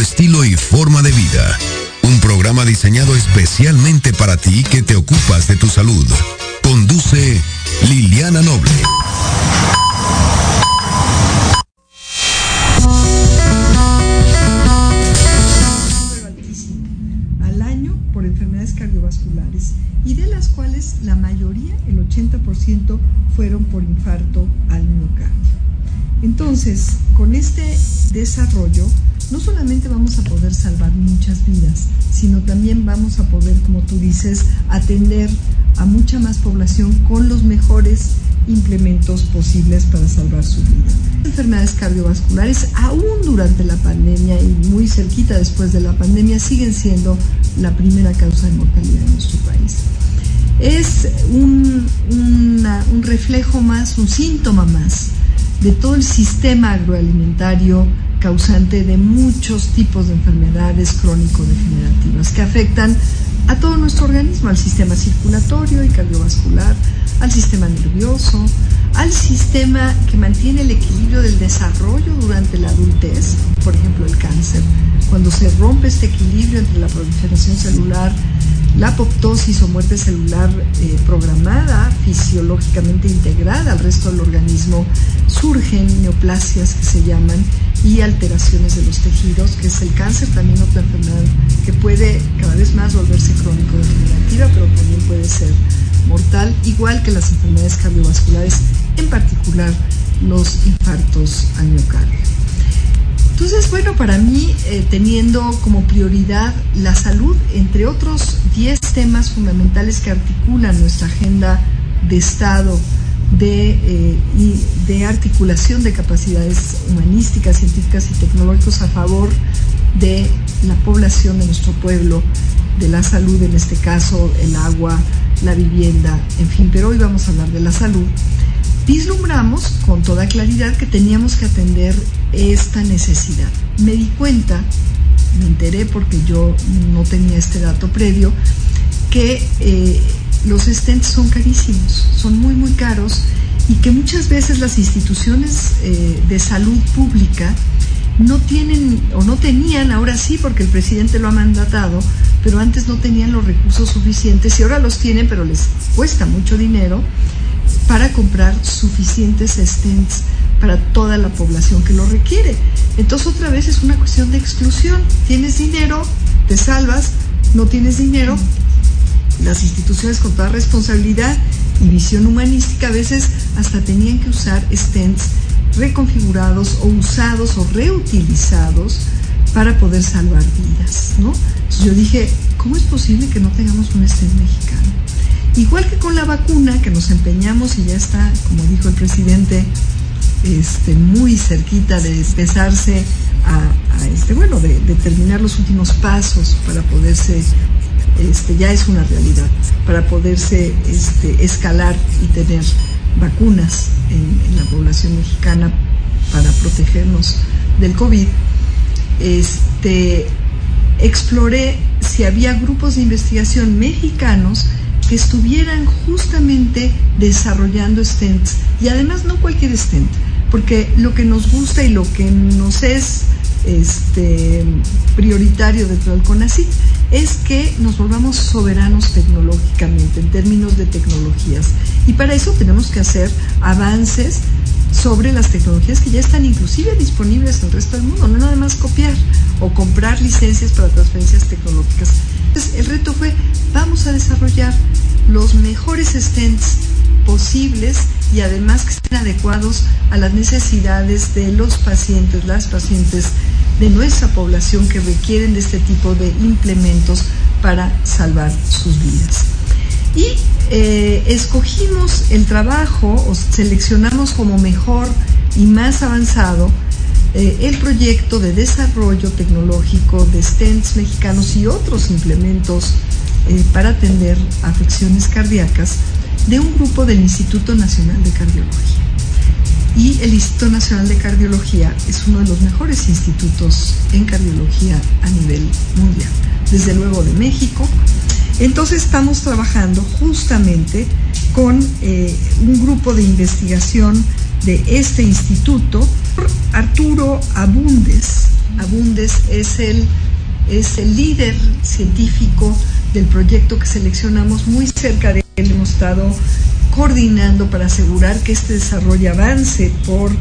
Estilo y forma de vida. Un programa diseñado especialmente para ti que te ocupas de tu salud. Conduce Liliana Noble. al año por enfermedades cardiovasculares y de las cuales la mayoría, el 80%, fueron por infarto al miocardio. Entonces, con este desarrollo, no solamente vamos a poder salvar muchas vidas, sino también vamos a poder, como tú dices, atender a mucha más población con los mejores implementos posibles para salvar su vida. Enfermedades cardiovasculares, aún durante la pandemia y muy cerquita después de la pandemia, siguen siendo la primera causa de mortalidad en nuestro país. Es un reflejo más, un síntoma más de todo el sistema agroalimentario causante de muchos tipos de enfermedades crónico-degenerativas que afectan a todo nuestro organismo, al sistema circulatorio y cardiovascular, al sistema nervioso, al sistema que mantiene el equilibrio del desarrollo durante la adultez, por ejemplo el cáncer. Cuando se rompe este equilibrio entre la proliferación celular, la apoptosis o muerte celular eh, programada, fisiológicamente integrada al resto del organismo, surgen neoplasias que se llaman y alteraciones de los tejidos, que es el cáncer, también otra enfermedad que puede cada vez más volverse crónico-degenerativa, pero también puede ser mortal, igual que las enfermedades cardiovasculares, en particular los infartos al miocardio. Entonces, bueno, para mí, eh, teniendo como prioridad la salud, entre otros 10 temas fundamentales que articulan nuestra agenda de Estado de, eh, de articulación de capacidades humanísticas, científicas y tecnológicas a favor de la población de nuestro pueblo, de la salud, en este caso el agua, la vivienda, en fin, pero hoy vamos a hablar de la salud vislumbramos con toda claridad que teníamos que atender esta necesidad. Me di cuenta, me enteré porque yo no tenía este dato previo, que eh, los stents son carísimos, son muy muy caros y que muchas veces las instituciones eh, de salud pública no tienen o no tenían, ahora sí porque el presidente lo ha mandatado, pero antes no tenían los recursos suficientes y ahora los tienen, pero les cuesta mucho dinero para comprar suficientes stents para toda la población que lo requiere. Entonces otra vez es una cuestión de exclusión. Tienes dinero, te salvas, no tienes dinero. Las instituciones con toda responsabilidad y visión humanística a veces hasta tenían que usar stents reconfigurados o usados o reutilizados para poder salvar vidas, ¿no? Entonces yo dije, ¿cómo es posible que no tengamos un stent mexicano? Igual que con la vacuna, que nos empeñamos y ya está, como dijo el presidente, este, muy cerquita de empezarse a, este, bueno, de, terminar los últimos pasos para poderse, este, ya es una realidad, para poderse este, escalar y tener vacunas en, la población mexicana para protegernos del COVID. Este, exploré si había grupos de investigación mexicanos que estuvieran justamente desarrollando stents y además no cualquier stent, porque lo que nos gusta y lo que nos es este, prioritario dentro del CONACYT es que nos volvamos soberanos tecnológicamente en términos de tecnologías y para eso tenemos que hacer avances sobre las tecnologías que ya están inclusive disponibles en el resto del mundo, no nada más copiar o comprar licencias para transferencias tecnológicas. Entonces, el reto fue, vamos a desarrollar los mejores stents posibles y además que estén adecuados a las necesidades de los pacientes, las pacientes de nuestra población que requieren de este tipo de implementos para salvar sus vidas. Y eh, escogimos el trabajo o seleccionamos como mejor y más avanzado eh, el proyecto de desarrollo tecnológico de stents mexicanos y otros implementos eh, para atender afecciones cardíacas de un grupo del Instituto Nacional de Cardiología. Y el Instituto Nacional de Cardiología es uno de los mejores institutos en cardiología a nivel mundial, desde luego de México. Entonces estamos trabajando justamente con eh, un grupo de investigación de este instituto, Arturo Abundes. Abundes es el, es el líder científico del proyecto que seleccionamos muy cerca de él. Hemos coordinando para asegurar que este desarrollo avance por,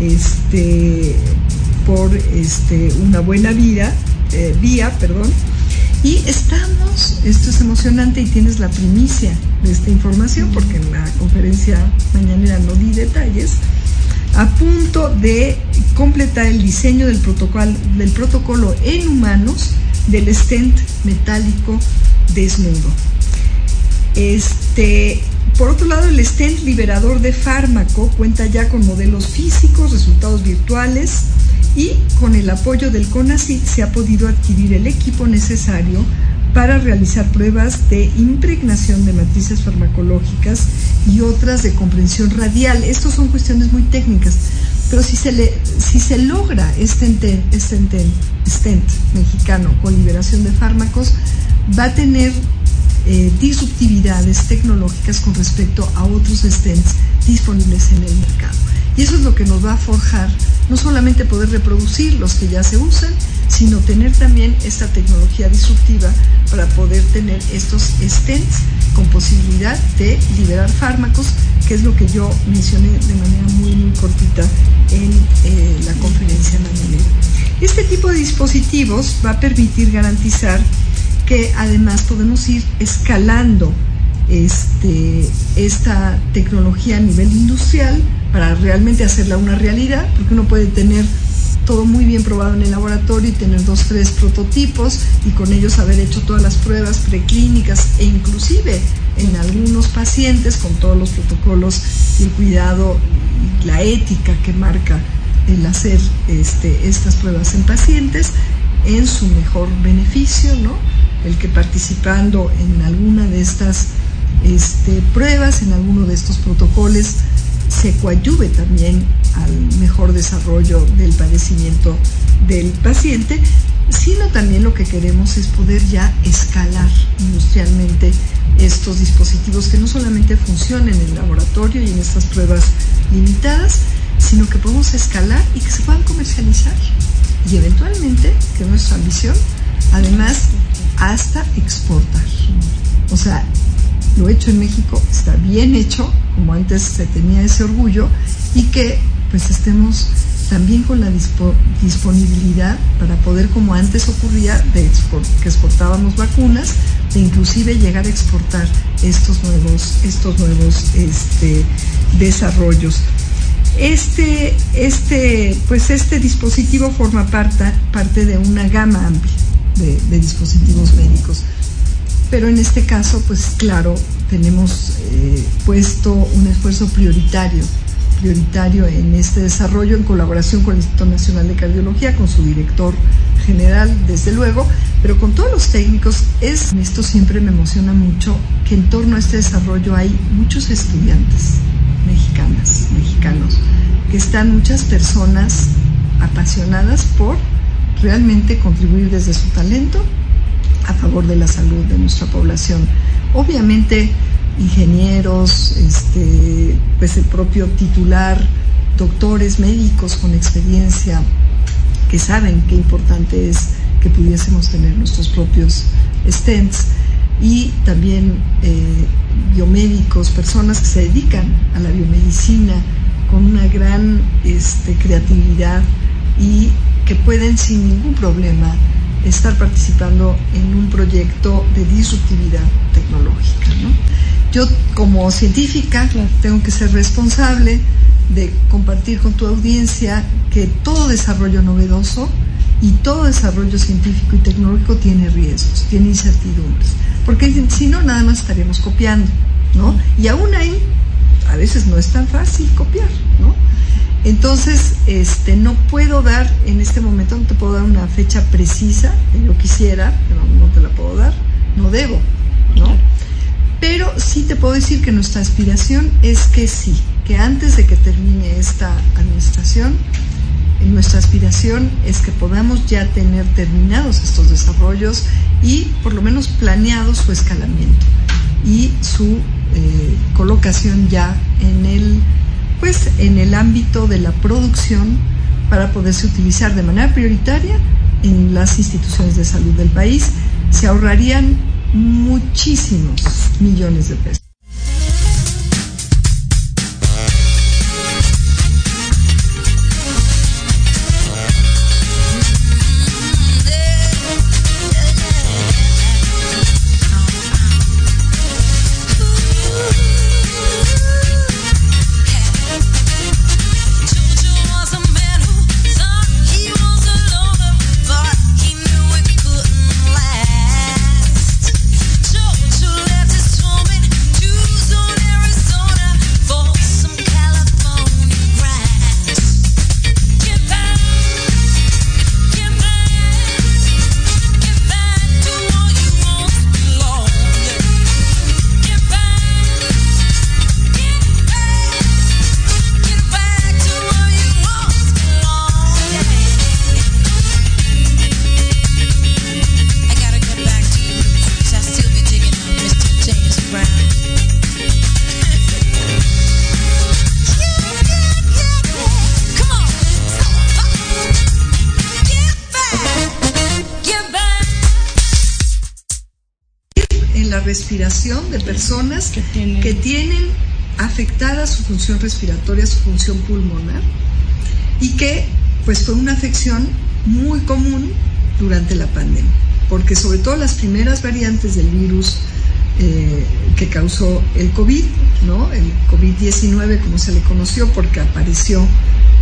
este, por este, una buena vida, eh, vía. Perdón. Y estamos, esto es emocionante y tienes la primicia de esta información porque en la conferencia mañanera no di detalles, a punto de completar el diseño del protocolo, del protocolo en humanos del stent metálico desnudo. Este, por otro lado, el stent liberador de fármaco cuenta ya con modelos físicos, resultados virtuales y con el apoyo del CONACYT se ha podido adquirir el equipo necesario para realizar pruebas de impregnación de matrices farmacológicas y otras de comprensión radial. Estas son cuestiones muy técnicas, pero si se, si se logra este, este stent mexicano con liberación de fármacos, va a tener eh, disruptividades tecnológicas con respecto a otros stents disponibles en el mercado. Y eso es lo que nos va a forjar no solamente poder reproducir los que ya se usan, sino tener también esta tecnología disruptiva para poder tener estos stents con posibilidad de liberar fármacos, que es lo que yo mencioné de manera muy, muy cortita en eh, la conferencia mañanera. Este tipo de dispositivos va a permitir garantizar que además podemos ir escalando este, esta tecnología a nivel industrial para realmente hacerla una realidad, porque uno puede tener todo muy bien probado en el laboratorio y tener dos, tres prototipos y con ellos haber hecho todas las pruebas preclínicas e inclusive en algunos pacientes con todos los protocolos y el cuidado y la ética que marca el hacer este, estas pruebas en pacientes en su mejor beneficio, ¿no? El que participando en alguna de estas este, pruebas, en alguno de estos protocolos, se coadyuve también al mejor desarrollo del padecimiento del paciente, sino también lo que queremos es poder ya escalar industrialmente estos dispositivos que no solamente funcionen en el laboratorio y en estas pruebas limitadas, sino que podemos escalar y que se puedan comercializar. Y eventualmente, que es nuestra ambición, además, hasta exportar. O sea, lo hecho en México está bien hecho, como antes se tenía ese orgullo, y que pues estemos también con la disponibilidad para poder, como antes ocurría, de que exportábamos vacunas, de inclusive llegar a exportar estos nuevos, estos nuevos este, desarrollos. Este, este, pues este dispositivo forma parte, parte de una gama amplia de, dispositivos médicos pero en este caso, pues claro, tenemos eh, puesto un esfuerzo prioritario, prioritario en este desarrollo en colaboración con el Instituto Nacional de Cardiología, con su director general, desde luego, pero con todos los técnicos. Es, esto siempre me emociona mucho, que en torno a este desarrollo hay muchos estudiantes mexicanas, mexicanos, que están muchas personas apasionadas por realmente contribuir desde su talento a favor de la salud de nuestra población. Obviamente, ingenieros, este, pues el propio titular, doctores, médicos con experiencia, que saben qué importante es que pudiésemos tener nuestros propios stents y también eh, biomédicos, personas que se dedican a la biomedicina con una gran este, creatividad y que pueden sin ningún problema estar participando en un proyecto de disruptividad tecnológica. Yo como científica tengo que ser responsable de compartir con tu audiencia que todo desarrollo novedoso y todo desarrollo científico y tecnológico tiene riesgos, tiene incertidumbres, porque si no nada más estaríamos copiando. ¿no? Y aún ahí, a veces no es tan fácil copiar, ¿no? Entonces, este, no puedo dar, en este momento no te puedo dar una fecha precisa, yo quisiera, pero no te la puedo dar, no debo, ¿no? Pero sí te puedo decir que nuestra aspiración es que sí, que antes de que termine esta administración, nuestra aspiración es que podamos ya tener terminados estos desarrollos y por lo menos planeado su escalamiento y su eh, colocación ya en el, pues, en el ámbito de la producción para poderse utilizar de manera prioritaria en las instituciones de salud del país. Se ahorrarían muchísimos millones de pesos. De personas que tienen, afectada su función respiratoria, su función pulmonar, y que pues fue una afección muy común durante la pandemia, porque sobre todo las primeras variantes del virus eh, que causó el COVID, ¿no? el COVID-19 como se le conoció, porque apareció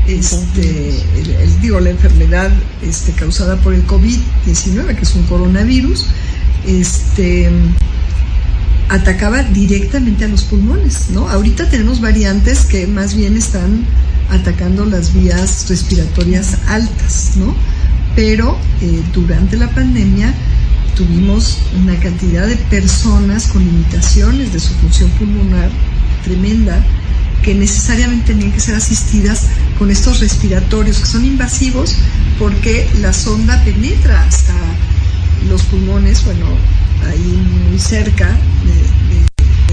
este, digo, la enfermedad este, causada por el COVID-19, que es un coronavirus, este, atacaba directamente a los pulmones, ¿no? Ahorita tenemos variantes que más bien están atacando las vías respiratorias altas, ¿no? Pero eh, durante la pandemia tuvimos una cantidad de personas con limitaciones de su función pulmonar tremenda que necesariamente tenían que ser asistidas con estos respiratorios que son invasivos porque la sonda penetra hasta los pulmones, bueno, ahí muy cerca de,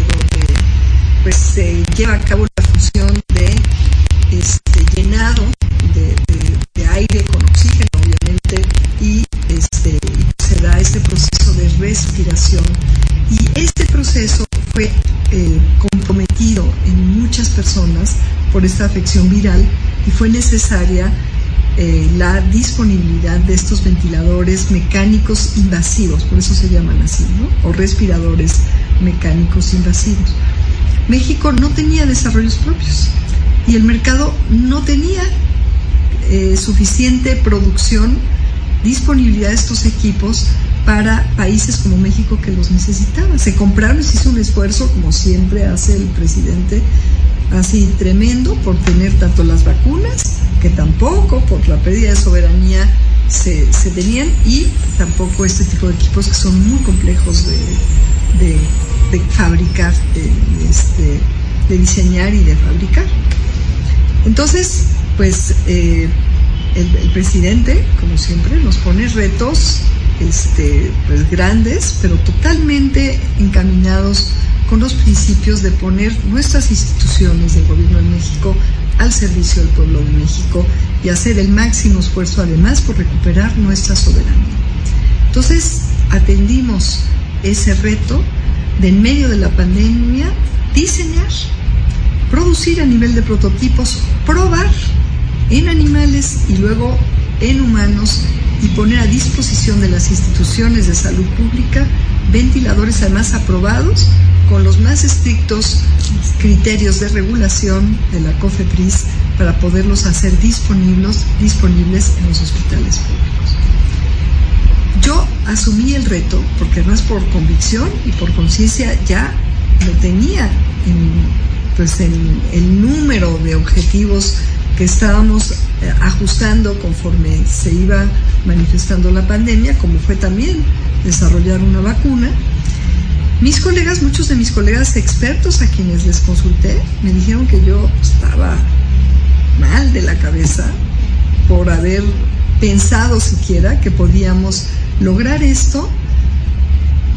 donde pues se lleva a cabo la función de este llenado de, aire con oxígeno obviamente y este se da este proceso de respiración. Y este proceso fue eh, comprometido en muchas personas por esta afección viral y fue necesaria eh, la disponibilidad de estos ventiladores mecánicos invasivos, por eso se llaman así, ¿no? O respiradores mecánicos invasivos. México no tenía desarrollos propios y el mercado no tenía eh, suficiente producción, disponibilidad de estos equipos para países como México que los necesitaban. Se compraron, se hizo un esfuerzo, como siempre hace el presidente, así tremendo por tener tanto las vacunas que tampoco por la pérdida de soberanía se, tenían y tampoco este tipo de equipos que son muy complejos de, fabricar, de, este, de diseñar y de fabricar. Entonces, pues eh, el, presidente, como siempre, nos pone retos este, pues, grandes, pero totalmente encaminados con los principios de poner nuestras instituciones del gobierno de México al servicio del pueblo de México y hacer el máximo esfuerzo además por recuperar nuestra soberanía. Entonces, atendimos ese reto de en medio de la pandemia diseñar, producir a nivel de prototipos, probar en animales y luego en humanos y poner a disposición de las instituciones de salud pública ventiladores además aprobados con los más estrictos criterios de regulación de la COFEPRIS para poderlos hacer disponibles, disponibles en los hospitales públicos. Yo asumí el reto, porque además por convicción y por conciencia ya lo tenía en, pues en el número de objetivos que estábamos eh, ajustando conforme se iba manifestando la pandemia, como fue también desarrollar una vacuna. Mis colegas, muchos de mis colegas expertos a quienes les consulté, me dijeron que yo estaba mal de la cabeza por haber pensado siquiera que podíamos lograr esto.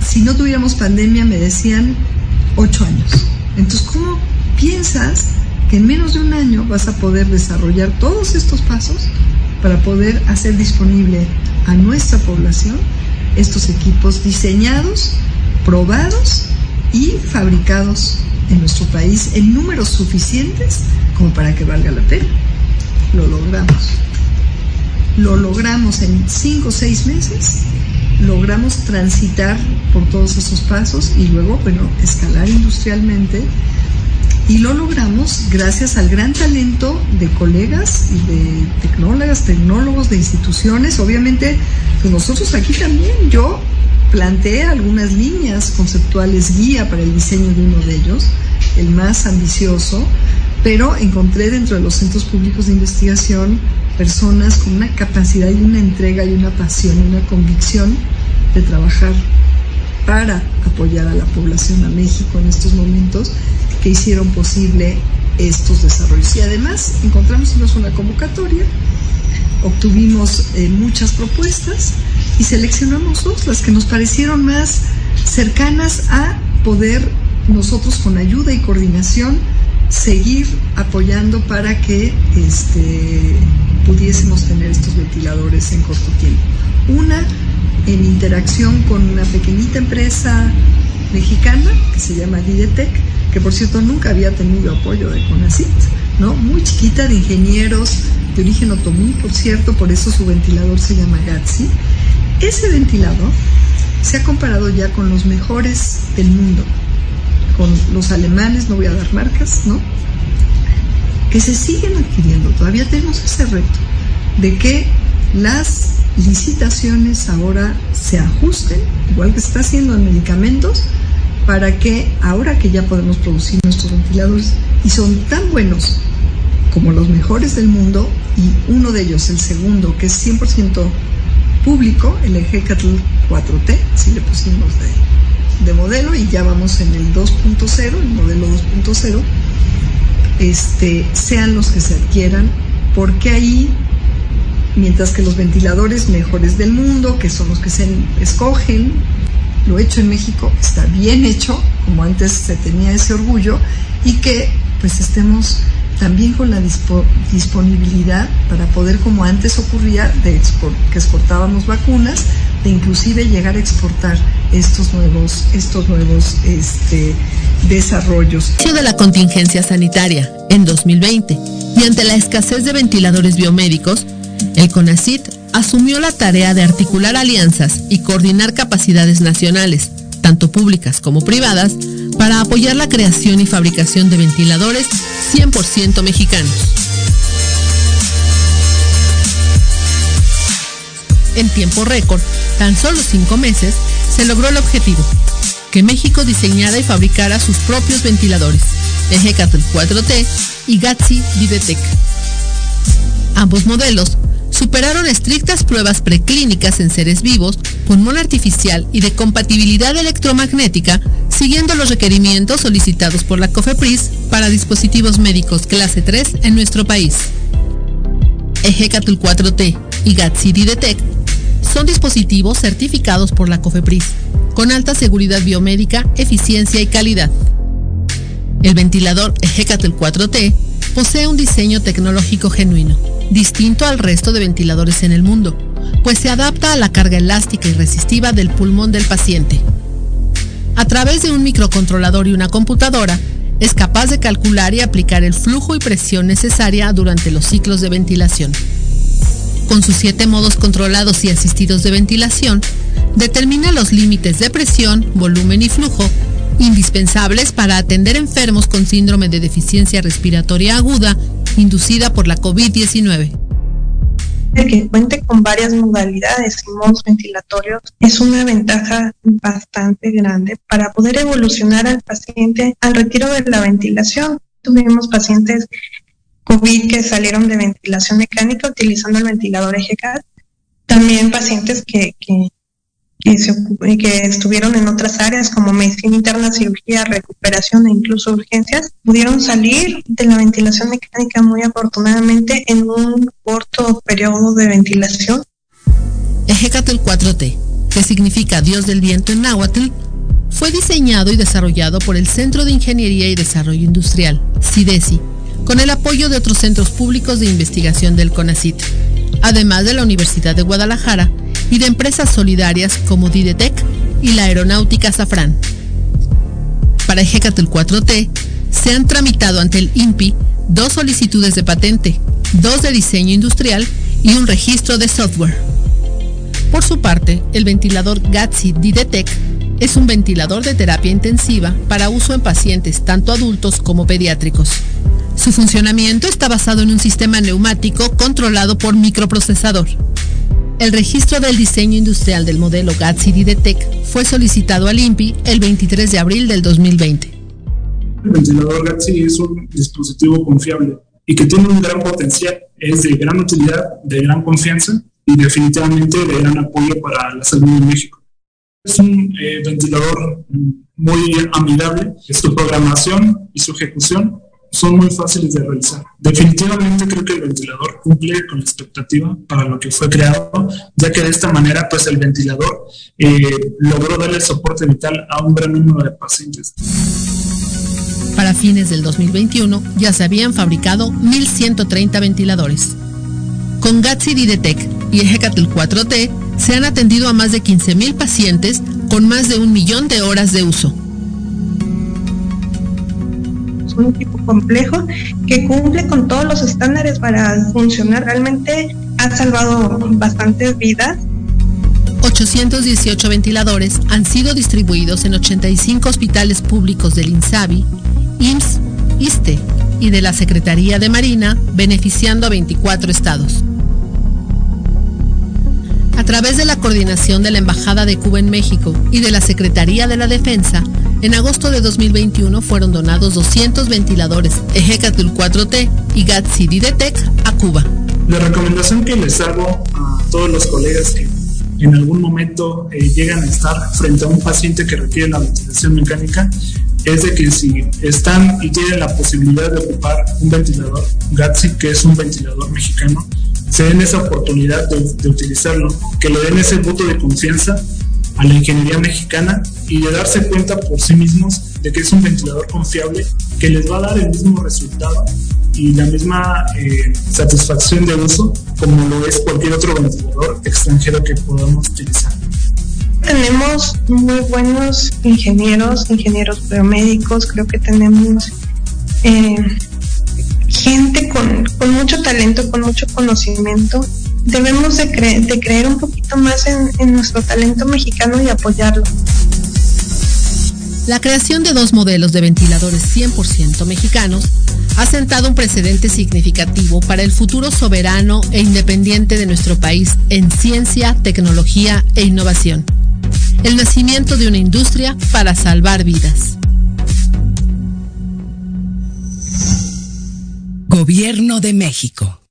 Si no tuviéramos pandemia, me decían ocho años. Entonces, ¿cómo piensas que en menos de un año vas a poder desarrollar todos estos pasos para poder hacer disponible a nuestra población estos equipos diseñados, probados y fabricados en nuestro país en números suficientes como para que valga la pena. Lo logramos. Lo logramos en cinco o seis meses, logramos transitar por todos esos pasos y luego, bueno, escalar industrialmente y lo logramos gracias al gran talento de colegas y de tecnólogas, tecnólogos de instituciones. Obviamente, pues nosotros aquí también, yo planteé algunas líneas conceptuales guía para el diseño de uno de ellos, el más ambicioso, pero encontré dentro de los centros públicos de investigación personas con una capacidad y una entrega y una pasión y una convicción de trabajar para apoyar a la población, a México en estos momentos que hicieron posible estos desarrollos. Y además encontramos una convocatoria, obtuvimos eh, muchas propuestas y seleccionamos dos, las que nos parecieron más cercanas a poder nosotros con ayuda y coordinación seguir apoyando para que este, pudiésemos tener estos ventiladores en corto tiempo. Una en interacción con una pequeñita empresa mexicana que se llama Didetec, que por cierto nunca había tenido apoyo de CONACIT, ¿no? Muy chiquita, de ingenieros de origen otomí, por cierto, por eso su ventilador se llama GATSI. Ese ventilador se ha comparado ya con los mejores del mundo, con los alemanes, no voy a dar marcas, ¿no? Que se siguen adquiriendo, todavía tenemos ese reto de que las licitaciones ahora se ajusten, igual que se está haciendo en medicamentos, para que ahora que ya podemos producir nuestros ventiladores y son tan buenos como los mejores del mundo y uno de ellos, el segundo, que es 100% público, el Ejecatl 4T, si le pusimos de, de, modelo y ya vamos en el 2.0, el modelo 2.0, este, sean los que se adquieran, porque ahí, mientras que los ventiladores mejores del mundo, que son los que se escogen lo hecho en México está bien hecho, como antes se tenía ese orgullo, y que pues estemos también con la disponibilidad para poder, como antes ocurría, de que exportábamos vacunas, de inclusive llegar a exportar estos nuevos, estos nuevos este, desarrollos. De la contingencia sanitaria en 2020 y ante la escasez de ventiladores biomédicos, el CONACIT asumió la tarea de articular alianzas y coordinar capacidades nacionales, tanto públicas como privadas, para apoyar la creación y fabricación de ventiladores 100% mexicanos. En tiempo récord, tan solo cinco meses, se logró el objetivo, que México diseñara y fabricara sus propios ventiladores, Ejecatl 4T y Gatsi Videtec. Ambos modelos superaron estrictas pruebas preclínicas en seres vivos, pulmón artificial y de compatibilidad electromagnética, siguiendo los requerimientos solicitados por la COFEPRIS para dispositivos médicos clase 3 en nuestro país. Ejecatul 4T y GATSI Detect son dispositivos certificados por la COFEPRIS, con alta seguridad biomédica, eficiencia y calidad. El ventilador Ejecatul 4T posee un diseño tecnológico genuino distinto al resto de ventiladores en el mundo, pues se adapta a la carga elástica y resistiva del pulmón del paciente. A través de un microcontrolador y una computadora, es capaz de calcular y aplicar el flujo y presión necesaria durante los ciclos de ventilación. Con sus siete modos controlados y asistidos de ventilación, determina los límites de presión, volumen y flujo indispensables para atender enfermos con síndrome de deficiencia respiratoria aguda inducida por la COVID-19. Que cuente con varias modalidades y modos ventilatorios es una ventaja bastante grande para poder evolucionar al paciente al retiro de la ventilación. Tuvimos pacientes COVID que salieron de ventilación mecánica utilizando el ventilador EGCAT. También pacientes que, que, que, que estuvieron en otras áreas como medicina interna, cirugía, recuperación e incluso urgencias, pudieron salir de la ventilación mecánica muy afortunadamente en un corto periodo de ventilación. Ejecatl 4T, que significa Dios del viento en náhuatl, fue diseñado y desarrollado por el Centro de Ingeniería y Desarrollo Industrial, CIDESI, con el apoyo de otros centros públicos de investigación del CONACIT, además de la Universidad de Guadalajara y de empresas solidarias como Didetec y la aeronáutica Safran. Para Hecatl 4T, se han tramitado ante el INPI dos solicitudes de patente, dos de diseño industrial y un registro de software. Por su parte, el ventilador GATSI Didetec es un ventilador de terapia intensiva para uso en pacientes tanto adultos como pediátricos. Su funcionamiento está basado en un sistema neumático controlado por microprocesador. El registro del diseño industrial del modelo GATSI Didetec fue solicitado al INPI el 23 de abril del 2020. El ventilador GATSI es un dispositivo confiable y que tiene un gran potencial, es de gran utilidad, de gran confianza y definitivamente de gran apoyo para la salud en México. Es un eh, ventilador muy amigable, su programación y su ejecución son muy fáciles de realizar. Definitivamente creo que el ventilador cumple con la expectativa para lo que fue creado, ya que de esta manera pues el ventilador eh, logró darle soporte vital a un gran número de pacientes. Para fines del 2021 ya se habían fabricado 1.130 ventiladores. Con Gatsi Didetec y Ejecatl 4T se han atendido a más de 15.000 pacientes con más de un millón de horas de uso un equipo complejo que cumple con todos los estándares para funcionar. Realmente ha salvado bastantes vidas. 818 ventiladores han sido distribuidos en 85 hospitales públicos del INSABI, IMSS, ISTE y de la Secretaría de Marina, beneficiando a 24 estados. A través de la coordinación de la Embajada de Cuba en México y de la Secretaría de la Defensa, en agosto de 2021 fueron donados 200 ventiladores Ejecatl 4T y GATSI Didetec a Cuba. La recomendación que les hago a todos los colegas que en algún momento eh, llegan a estar frente a un paciente que requiere la ventilación mecánica es de que si están y tienen la posibilidad de ocupar un ventilador GATSI, que es un ventilador mexicano, se den esa oportunidad de, utilizarlo, que le den ese voto de confianza a la ingeniería mexicana y de darse cuenta por sí mismos de que es un ventilador confiable que les va a dar el mismo resultado y la misma eh, satisfacción de uso como lo es cualquier otro ventilador extranjero que podamos utilizar. Tenemos muy buenos ingenieros, ingenieros biomédicos, creo que tenemos eh, gente con, con mucho talento, con mucho conocimiento debemos de, de creer un poquito más en, en nuestro talento mexicano y apoyarlo. La creación de dos modelos de ventiladores 100% mexicanos ha sentado un precedente significativo para el futuro soberano e independiente de nuestro país en ciencia, tecnología e innovación. El nacimiento de una industria para salvar vidas. Gobierno de México.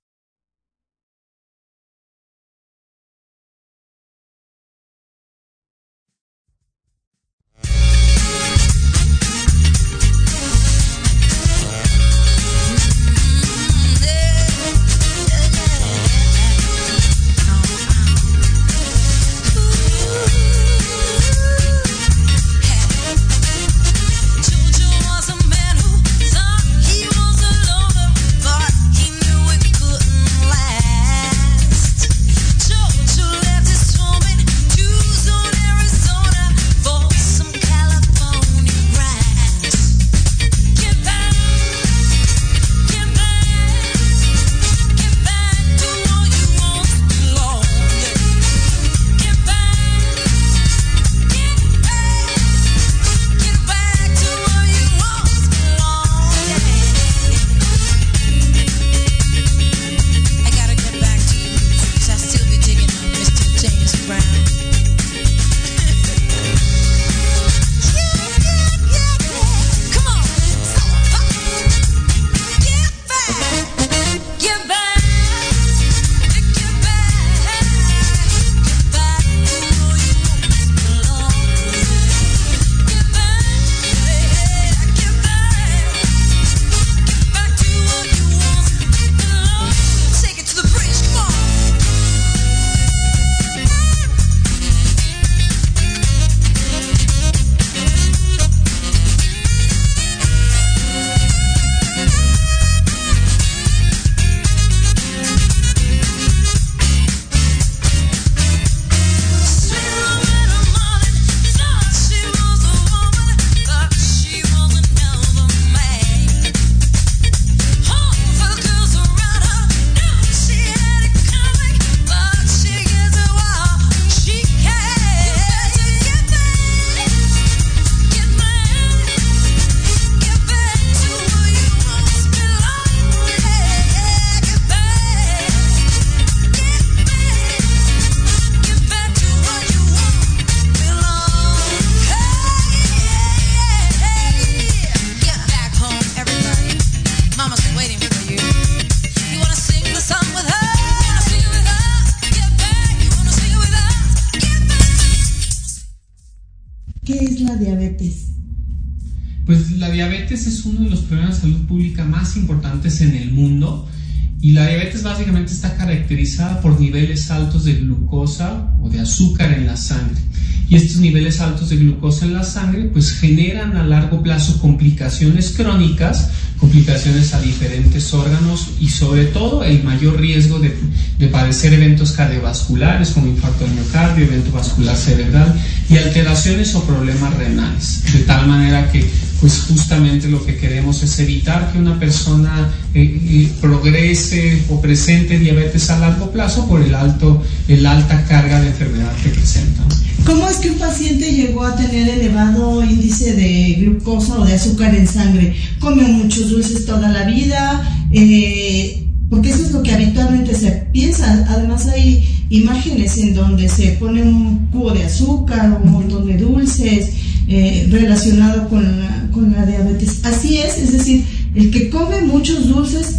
Es uno de los problemas de salud pública más importantes en el mundo y la diabetes básicamente está caracterizada por niveles altos de glucosa o de azúcar en la sangre. Y estos niveles altos de glucosa en la sangre pues generan a largo plazo complicaciones crónicas, complicaciones a diferentes órganos y sobre todo el mayor riesgo de, de padecer eventos cardiovasculares como infarto de miocardio, evento vascular cerebral y alteraciones o problemas renales. De tal manera que pues justamente lo que queremos es evitar que una persona eh, eh, progrese o presente diabetes a largo plazo por el alto, el alta carga de enfermedad que presenta. ¿Cómo es que un paciente llegó a tener elevado índice de glucosa o de azúcar en sangre? Come muchos dulces toda la vida, eh, porque eso es lo que habitualmente se piensa. Además hay imágenes en donde se pone un cubo de azúcar, un montón de dulces relacionado con con la diabetes. Así es, es decir, el que come muchos dulces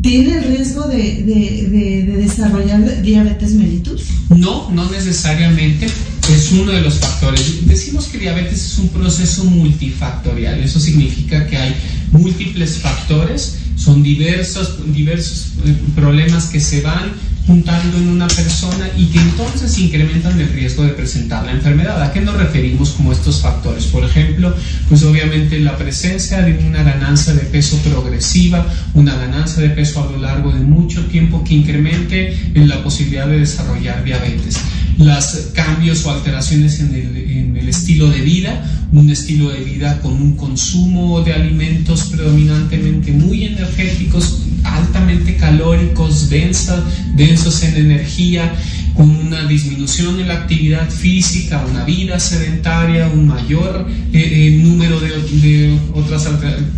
tiene el riesgo de, de, de, desarrollar diabetes mellitus? No, no necesariamente. Es uno de los factores. Decimos que diabetes es un proceso multifactorial. Eso significa que hay múltiples factores, son diversos, diversos problemas que se van juntando en una persona y que entonces incrementan el riesgo de presentar la enfermedad. ¿A qué nos referimos como estos factores? Por ejemplo, pues obviamente la presencia de una ganancia de peso progresiva, una ganancia de peso a lo largo de mucho tiempo que incremente en la posibilidad de desarrollar diabetes. Los cambios o alteraciones en el, en el estilo de vida, un estilo de vida con un consumo de alimentos predominantemente muy energéticos, altamente calóricos, densos en energía, con una disminución en la actividad física, una vida sedentaria, un mayor eh, eh, número de, de otros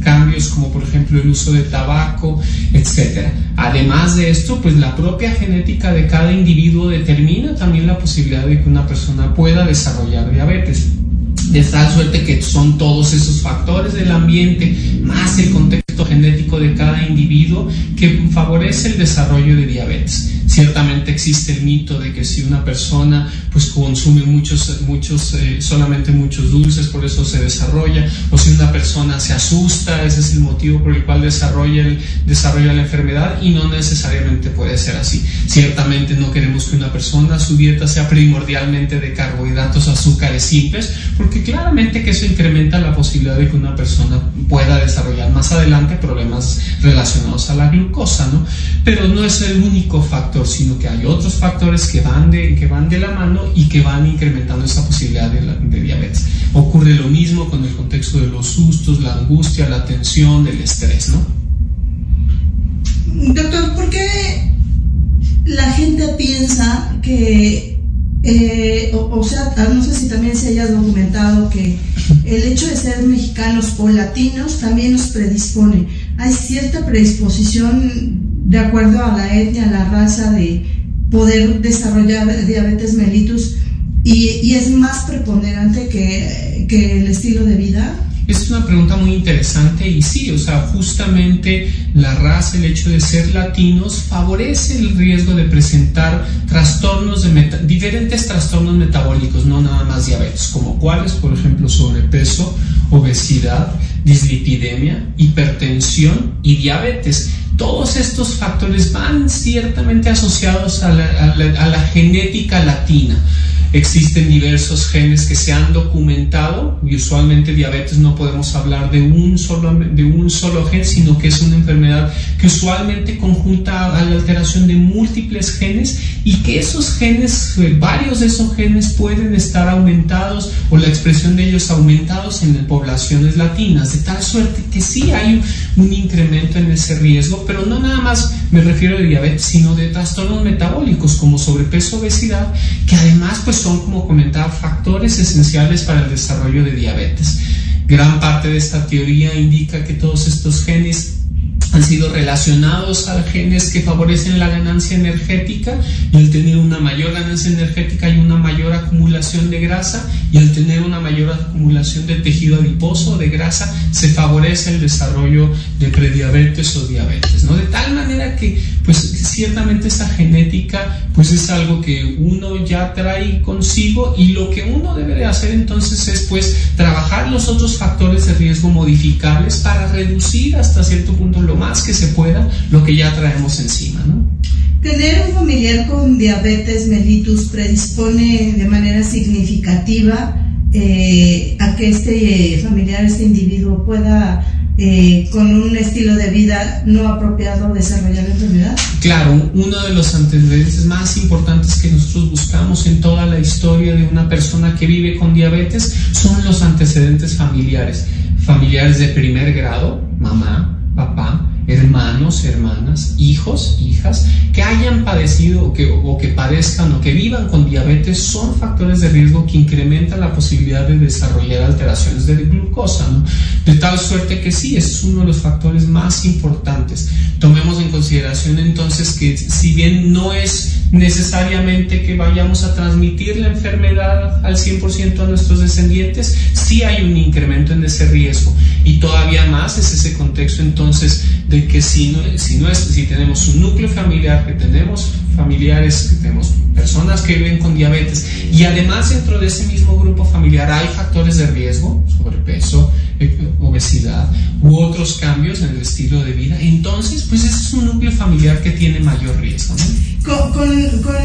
cambios como por ejemplo el uso de tabaco, etc. Además de esto, pues la propia genética de cada individuo determina también la posibilidad de que una persona pueda desarrollar diabetes de tal suerte que son todos esos factores del ambiente más el contexto genético de cada individuo que favorece el desarrollo de diabetes. Ciertamente existe el mito de que si una persona pues consume muchos, muchos, eh, solamente muchos dulces, por eso se desarrolla, o si una persona se asusta, ese es el motivo por el cual desarrolla, el, desarrolla la enfermedad y no necesariamente puede ser así. Ciertamente no queremos que una persona, su dieta sea primordialmente de carbohidratos, azúcares simples, porque claramente que eso incrementa la posibilidad de que una persona pueda desarrollar más adelante problemas relacionados a la glucosa, ¿no? Pero no es el único factor, sino que hay otros factores que van de, que van de la mano y que van incrementando esa posibilidad de diabetes. Ocurre lo mismo con el contexto de los sustos, la angustia, la tensión, el estrés, ¿no? Doctor, ¿por qué la gente piensa que eh, o, o, sea, no sé si también se haya documentado que el hecho de ser mexicanos o latinos también nos predispone. Hay cierta predisposición de acuerdo a la etnia, a la raza, de poder desarrollar diabetes mellitus y, es más preponderante que, que el estilo de vida. Es una pregunta muy interesante y sí, o sea, justamente la raza, el hecho de ser latinos, favorece el riesgo de presentar trastornos, de diferentes trastornos metabólicos, no nada más diabetes, como cuáles, por ejemplo, sobrepeso, obesidad, dislipidemia, hipertensión y diabetes. Todos estos factores van ciertamente asociados a la genética latina. Existen diversos genes que se han documentado y usualmente diabetes no podemos hablar de un solo, de un solo gen, sino que es una enfermedad que usualmente conjunta a la alteración de múltiples genes y que esos genes, varios de esos genes pueden estar aumentados o la expresión de ellos aumentados en poblaciones latinas, de tal suerte que sí hay un, incremento en ese riesgo, pero no nada más me refiero a diabetes, sino de trastornos metabólicos como sobrepeso, obesidad, que además pues son, como comentaba, factores esenciales para el desarrollo de diabetes. Gran parte de esta teoría indica que todos estos genes han sido relacionados a genes que favorecen la ganancia energética y al tener una mayor ganancia energética hay una mayor acumulación de grasa y al tener una mayor acumulación de tejido adiposo de grasa se favorece el desarrollo de prediabetes o diabetes, ¿no? De tal manera que pues ciertamente esa genética pues es algo que uno ya trae consigo y lo que uno debe de hacer entonces es pues trabajar los otros factores de riesgo modificables para reducir hasta cierto punto lo más que se pueda lo que ya traemos encima, ¿no? Tener un familiar con diabetes mellitus predispone de manera significativa eh, a que este familiar, este individuo pueda eh, con un estilo de vida no apropiado desarrollar la enfermedad? Claro, uno de los antecedentes más importantes que nosotros buscamos en toda la historia de una persona que vive con diabetes son los antecedentes familiares. Familiares de primer grado, mamá, papá, hermanos, hermanas, hijos, hijas, que hayan padecido o que, padezcan o que vivan con diabetes son factores de riesgo que incrementan la posibilidad de desarrollar alteraciones de glucosa, De tal suerte que sí, es uno de los factores más importantes. Tomemos en consideración entonces que si bien no es necesariamente que vayamos a transmitir la enfermedad al 100% a nuestros descendientes, sí hay un incremento en ese riesgo. Y todavía más es ese contexto entonces de que si, no, si, es, si tenemos un núcleo familiar, que tenemos familiares, que tenemos personas que viven con diabetes y además dentro de ese mismo grupo familiar hay factores de riesgo, sobrepeso, eh, obesidad u otros cambios en el estilo de vida, entonces pues ese es un núcleo familiar que tiene mayor riesgo. Con, con,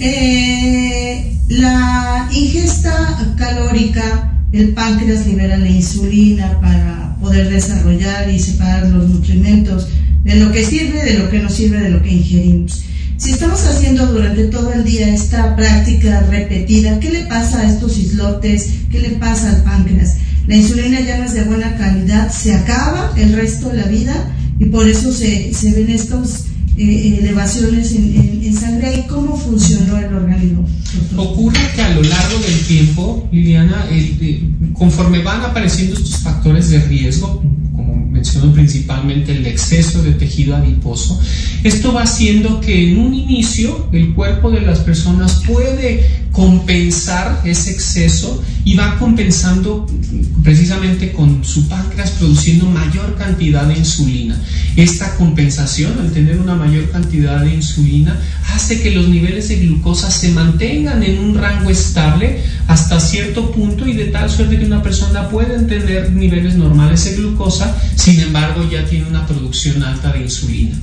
eh, la ingesta calórica, el páncreas libera la insulina para poder desarrollar y separar los nutrimentos de lo que sirve, de lo que no sirve, de lo que ingerimos. Si estamos haciendo durante todo el día esta práctica repetida, ¿qué le pasa a estos islotes? ¿Qué le pasa al páncreas? La insulina ya no es de buena calidad, se acaba el resto de la vida y por eso se, se ven estos eh, elevaciones en, en, sangre y cómo funcionó el organismo. Ocurre que a lo largo del tiempo, Liliana, eh, conforme van apareciendo estos factores de riesgo, como menciono principalmente el exceso de tejido adiposo, esto va haciendo que en un inicio el cuerpo de las personas puede compensar ese exceso y va compensando precisamente con su páncreas produciendo mayor cantidad de insulina. Esta compensación, al tener una mayor cantidad de insulina, hace que los niveles de glucosa se mantengan en un rango estable hasta cierto punto y de tal suerte que una persona puede tener niveles normales de glucosa, sin embargo ya tiene una producción alta de insulina.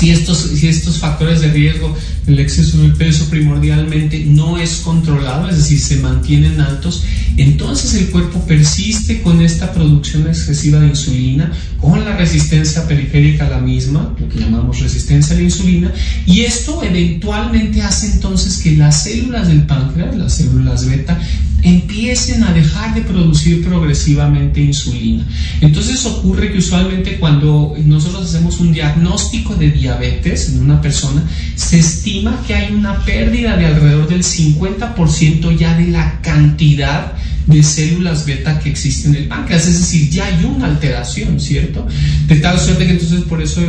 Si estos, si estos factores de riesgo, el exceso de peso primordialmente no es controlado, es decir, se mantienen altos, entonces el cuerpo persiste con esta producción excesiva de insulina, con la resistencia periférica a la misma, lo que llamamos resistencia a la insulina, y esto eventualmente hace entonces que las células del páncreas, las células beta, empiecen a dejar de producir progresivamente insulina. Entonces ocurre que usualmente cuando nosotros hacemos un diagnóstico de diabetes en una persona, se estima que hay una pérdida de alrededor del 50% ya de la cantidad de células beta que existen en el páncreas, es decir, ya hay una alteración, ¿cierto? De tal suerte que entonces por eso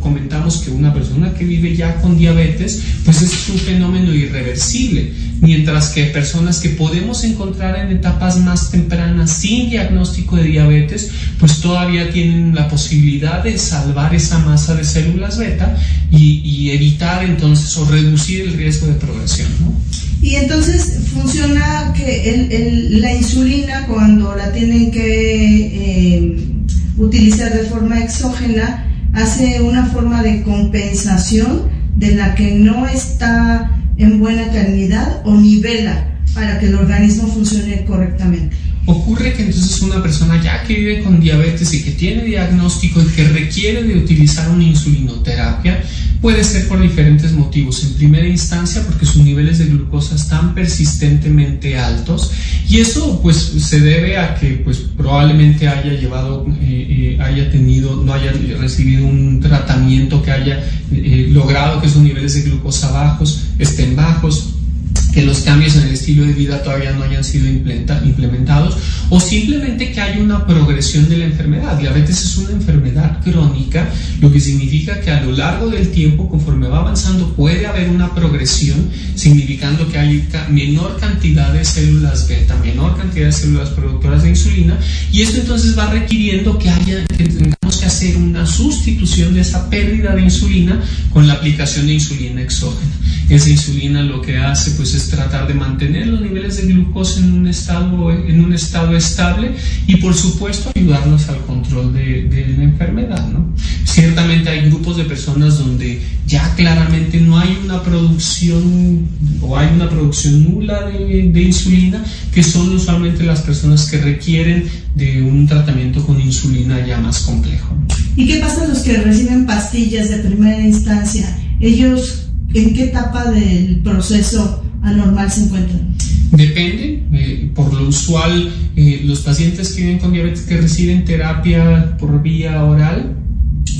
comentamos que una persona que vive ya con diabetes, pues es un fenómeno irreversible, mientras que personas que podemos encontrar en etapas más tempranas sin diagnóstico de diabetes, pues todavía tienen la posibilidad de salvar esa masa de células beta y, evitar entonces o reducir el riesgo de progresión, ¿no? Y entonces funciona que la insulina cuando la tienen que eh, utilizar de forma exógena hace una forma de compensación de la que no está en buena calidad o nivela para que el organismo funcione correctamente. Ocurre que entonces una persona ya que vive con diabetes y que tiene diagnóstico y que requiere de utilizar una insulinoterapia, puede ser por diferentes motivos. En primera instancia, porque sus niveles de glucosa están persistentemente altos y eso pues se debe a que pues probablemente haya llevado, eh, eh, haya tenido, no haya recibido un tratamiento que haya eh, logrado que sus niveles de glucosa bajos estén bajos que los cambios en el estilo de vida todavía no hayan sido implementados o simplemente que haya una progresión de la enfermedad. Diabetes es una enfermedad crónica, lo que significa que a lo largo del tiempo, conforme va avanzando, puede haber una progresión, significando que hay menor cantidad de células beta, menor cantidad de células productoras de insulina, y esto entonces va requiriendo que haya que tengamos que hacer una sustitución de esa pérdida de insulina con la aplicación de insulina exógena. Esa insulina lo que hace pues es tratar de mantener los niveles de glucosa en un estado, en un estado estable y por supuesto ayudarnos al control de, la enfermedad. ¿no? Ciertamente hay grupos de personas donde ya claramente no hay una producción o hay una producción nula de, de insulina, que son usualmente las personas que requieren de un tratamiento con insulina ya más complejo. ¿Y qué pasa los que reciben pastillas de primera instancia? Ellos ¿En qué etapa del proceso anormal se encuentran? Depende, eh, por lo usual, eh, los pacientes que viven con diabetes que reciben terapia por vía oral,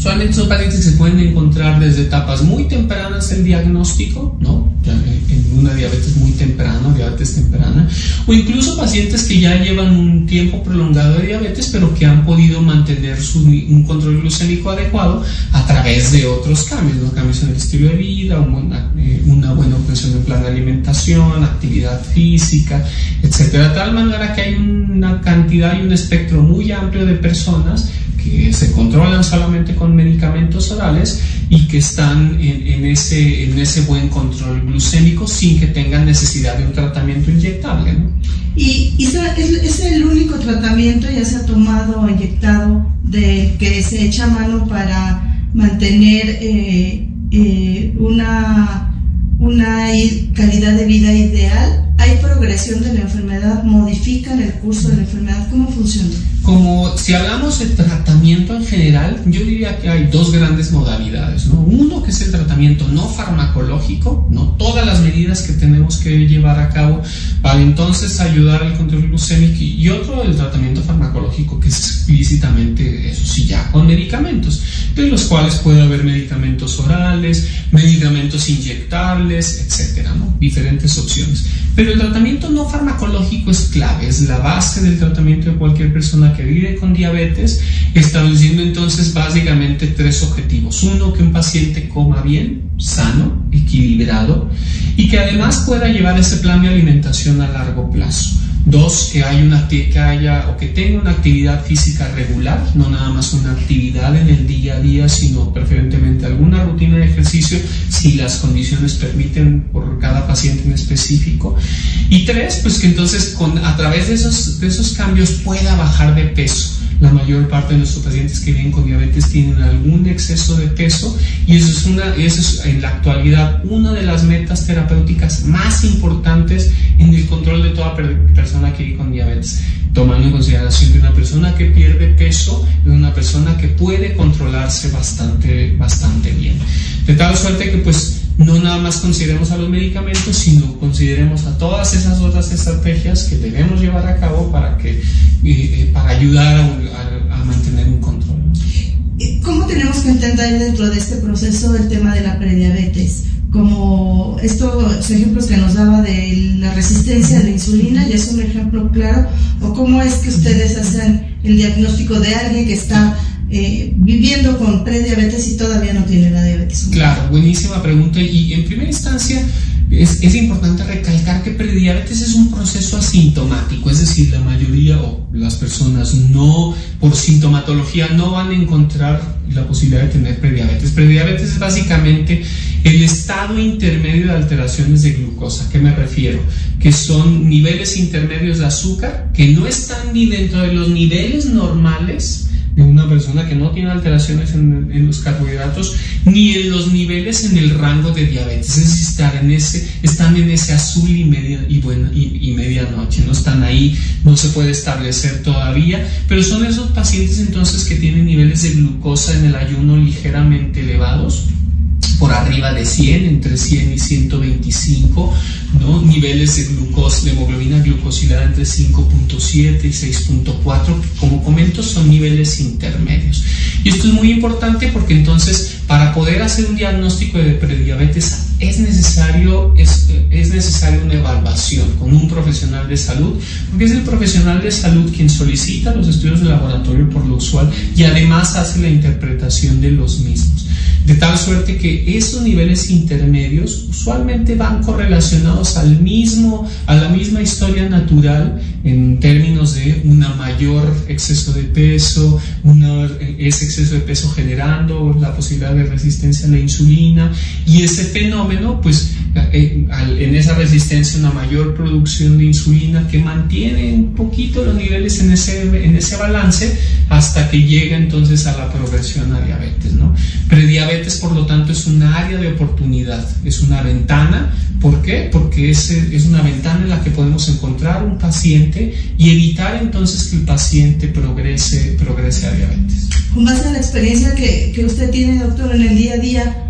usualmente son pacientes que se pueden encontrar desde etapas muy tempranas del diagnóstico, ¿no? en una diabetes muy temprana, diabetes temprana, o incluso pacientes que ya llevan un tiempo prolongado de diabetes, pero que han podido mantener su, un control glucémico adecuado a través de otros cambios, ¿no? cambios en el estilo de vida, una, eh, una buena obtención en plan de alimentación, actividad física, etcétera, de tal manera que hay una cantidad y un espectro muy amplio de personas que se controlan solamente con medicamentos orales y que están en, ese, en ese buen control glucémico sin que tengan necesidad de un tratamiento inyectable. ¿Y, es, el único tratamiento, ya se ha tomado o inyectado, de que se echa mano para mantener eh, eh, una, una calidad de vida ideal? ¿Hay progresión de la enfermedad? ¿Modifican el curso de la enfermedad? ¿Cómo funciona? Como si hablamos de tratamiento en general, yo diría que hay dos grandes modalidades. ¿no? Uno que es el tratamiento no farmacológico, ¿no? todas las medidas que tenemos que llevar a cabo para entonces ayudar al control glucémico y otro el tratamiento farmacológico que es explícitamente eso sí ya con medicamentos, de los cuales puede haber medicamentos orales, medicamentos inyectables, etcétera, ¿no? diferentes opciones. Pero el tratamiento no farmacológico es clave, es la base del tratamiento de cualquier persona que vive con diabetes, estableciendo entonces básicamente tres objetivos. Uno, que un paciente coma bien, sano, equilibrado y que además pueda llevar ese plan de alimentación a largo plazo. Dos, que, una, que haya o que tenga una actividad física regular, no nada más una actividad en el día a día, sino preferentemente alguna rutina de ejercicio si las condiciones permiten por cada paciente en específico. Y tres, pues que entonces con, a través de esos, de esos cambios pueda bajar de peso la mayor parte de nuestros pacientes que viven con diabetes tienen algún exceso de peso y eso es, una, eso es en la actualidad una de las metas terapéuticas más importantes en el control de toda persona que vive con diabetes, tomando en consideración que una persona que pierde peso es una persona que puede controlarse bastante, bastante bien. De tal suerte que pues no nada más consideremos a los medicamentos, sino consideremos a todas esas otras estrategias que debemos llevar a cabo para, que, eh, eh, para ayudar a, mantener un control. ¿Cómo tenemos que entender dentro de este proceso el tema de la prediabetes? Como estos ejemplos que nos daba de la resistencia a la insulina, ya es un ejemplo claro, o cómo es que ustedes hacen el diagnóstico de alguien que está eh, viviendo con prediabetes y todavía no tiene la diabetes. Claro, buenísima pregunta. Y en primera instancia es, es, importante recalcar que prediabetes es un proceso asintomático, es decir, la mayoría o las personas no por sintomatología no van a encontrar la posibilidad de tener prediabetes. Prediabetes es básicamente el estado intermedio de alteraciones de glucosa. ¿A qué me refiero? Que son niveles intermedios de azúcar que no están ni dentro de los niveles normales una persona que no tiene alteraciones en, los carbohidratos ni en los niveles en el rango de diabetes. Es decir, en ese, están en ese azul y, media, y, buena, y, medianoche, no están ahí, no se puede establecer todavía, pero son esos pacientes entonces que tienen niveles de glucosa en el ayuno ligeramente elevados por arriba de 100, entre 100 y 125, ¿no? niveles de glucosa, de hemoglobina glucosilada entre 5.7 y 6.4, que como comento son niveles intermedios. Y esto es muy importante porque entonces para poder hacer un diagnóstico de prediabetes es necesario, es, es necesario una evaluación con un profesional de salud, porque es el profesional de salud quien solicita los estudios de laboratorio por lo usual y además hace la interpretación de los mismos. De tal suerte que esos niveles intermedios usualmente van correlacionados al mismo, a la misma historia natural en términos de una mayor exceso de peso, una, ese exceso de peso generando la posibilidad de resistencia a la insulina. Y ese fenómeno, pues en esa resistencia una mayor producción de insulina que mantiene un poquito los niveles en ese, en ese balance hasta que llega entonces a la progresión a diabetes. ¿no? Prediabetes, por lo tanto, es un área de oportunidad, es una ventana. ¿Por qué? Porque es, es una ventana en la que podemos encontrar un paciente y evitar entonces que el paciente progrese, progrese a diabetes. Con base en la experiencia que, que usted tiene, doctor, en el día a día,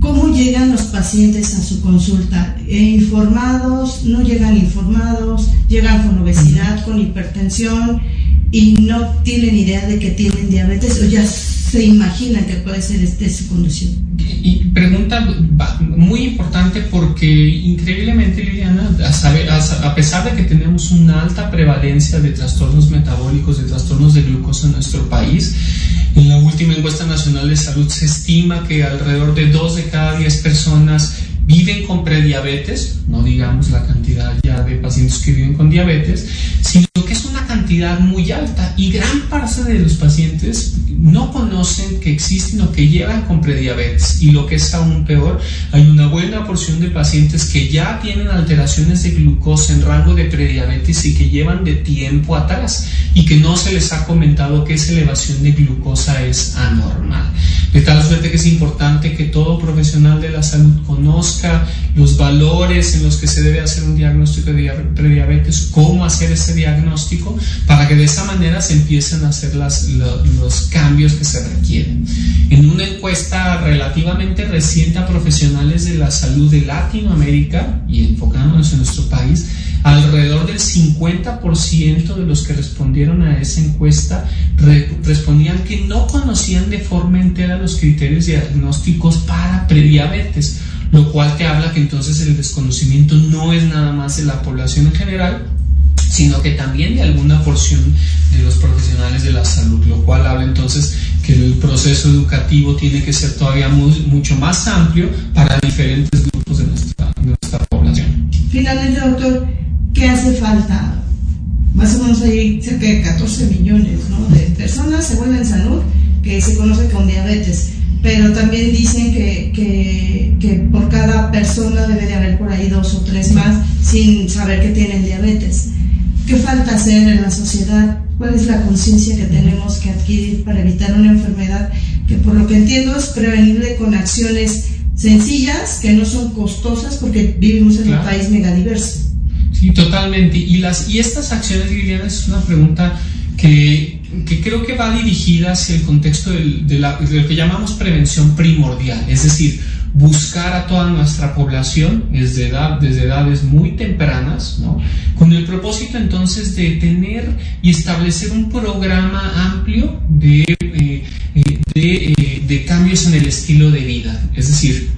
¿Cómo llegan los pacientes a su consulta? ¿Informados? ¿No llegan informados? ¿Llegan con obesidad, con hipertensión y no tienen idea de que tienen diabetes o ya se imaginan que puede ser este su condición? Y pregunta muy importante porque increíblemente, Liliana, a pesar de que tenemos una alta prevalencia de trastornos metabólicos, de trastornos de glucosa en nuestro país, en la última encuesta nacional de salud se estima que alrededor de 2 de cada 10 personas viven con prediabetes, no digamos la cantidad ya de pacientes que viven con diabetes, sino que es una cantidad muy alta y gran parte de los pacientes no conocen que existen o que llevan con prediabetes y lo que es aún peor, hay una buena porción de pacientes que ya tienen alteraciones de glucosa en rango de prediabetes y que llevan de tiempo atrás y que no se les ha comentado que esa elevación de glucosa es anormal. De tal suerte que es importante que todo profesional de la salud conozca los valores en los que se debe hacer un diagnóstico de prediabetes, cómo hacer ese diagnóstico, para que de esa manera se empiecen a hacer las, los cambios que se requieren. En una encuesta relativamente reciente a profesionales de la salud de Latinoamérica y enfocándonos en nuestro país, alrededor del 50% de los que respondieron a esa encuesta respondían que no conocían de forma entera los criterios diagnósticos para prediabetes, lo cual te habla que entonces el desconocimiento no es nada más de la población en general, sino que también de alguna porción de los profesionales de la salud, lo cual habla entonces que el proceso educativo tiene que ser todavía mucho más amplio para diferentes grupos de nuestra, población. Finalmente, doctor, ¿qué hace falta? Más o menos hay cerca de 14 millones de personas, según en salud, que se conoce con diabetes, pero también dicen que, que, que, por cada persona debe de haber por ahí dos o tres más sin saber que tienen diabetes. ¿Qué falta hacer en la sociedad? ¿Cuál es la conciencia que tenemos que adquirir para evitar una enfermedad que por lo que entiendo es prevenible con acciones sencillas, que no son costosas porque vivimos en un país megadiverso? Sí, totalmente. Y, las, y estas acciones, Liliana, es una pregunta que, que creo que va dirigida hacia el contexto de, de, la, lo que llamamos prevención primordial, es decir, buscar a toda nuestra población desde, edad, desde edades muy tempranas, ¿no? con el propósito entonces de tener y establecer un programa amplio de, eh, eh eh, de cambios en el estilo de vida, es decir,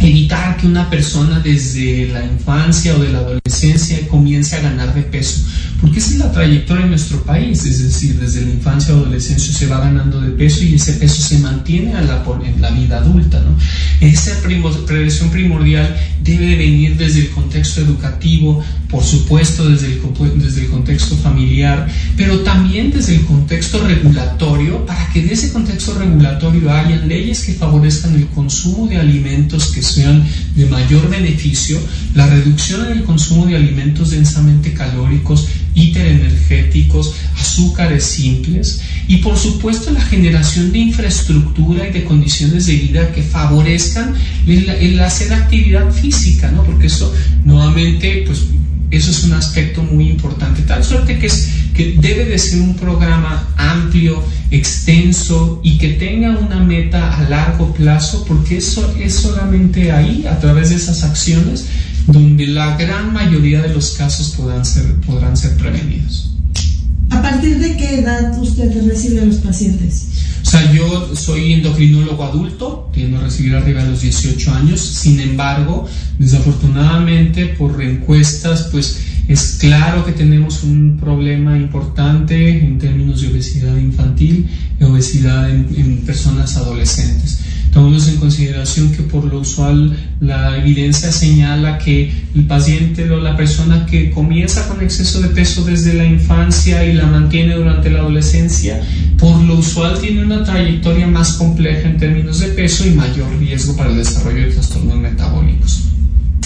evitar que una persona desde la infancia o de la adolescencia comience a ganar de peso, porque esa es la trayectoria en nuestro país, es decir, desde la infancia o adolescencia se va ganando de peso y ese peso se mantiene en la vida adulta. ¿no? Esa prevención primordial debe venir desde el contexto educativo, por supuesto desde el, contexto familiar, pero también desde el contexto regulatorio, para que de ese contexto regulatorio haya leyes que favorezcan el consumo de alimentos que sean de mayor beneficio, la reducción en el consumo de alimentos densamente calóricos, hiperenergéticos, azúcares simples y por supuesto la generación de infraestructura y de condiciones de vida que favorezcan el, el hacer actividad física, ¿no? porque eso nuevamente pues Eso es un aspecto muy importante. Tal suerte que, es, que debe de ser un programa amplio, extenso y que tenga una meta a largo plazo, porque eso es solamente ahí, a través de esas acciones, donde la gran mayoría de los casos podrán ser, podrán ser prevenidos. ¿A partir de qué edad usted recibe a los pacientes? O sea, yo soy endocrinólogo adulto, tiendo a recibir arriba de los 18 años, sin embargo, desafortunadamente por encuestas, pues es claro que tenemos un problema importante en términos de obesidad infantil y obesidad en, en personas adolescentes. Tomamos en consideración que por lo usual la evidencia señala que el paciente o la persona que comienza con exceso de peso desde la infancia y la mantiene durante la adolescencia, por lo usual tiene una trayectoria más compleja en términos de peso y mayor riesgo para el desarrollo de trastornos metabólicos.